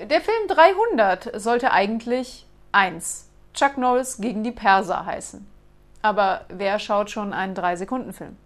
Der Film 300 sollte eigentlich 1. Chuck Norris gegen die Perser heißen. Aber wer schaut schon einen 3-Sekunden-Film?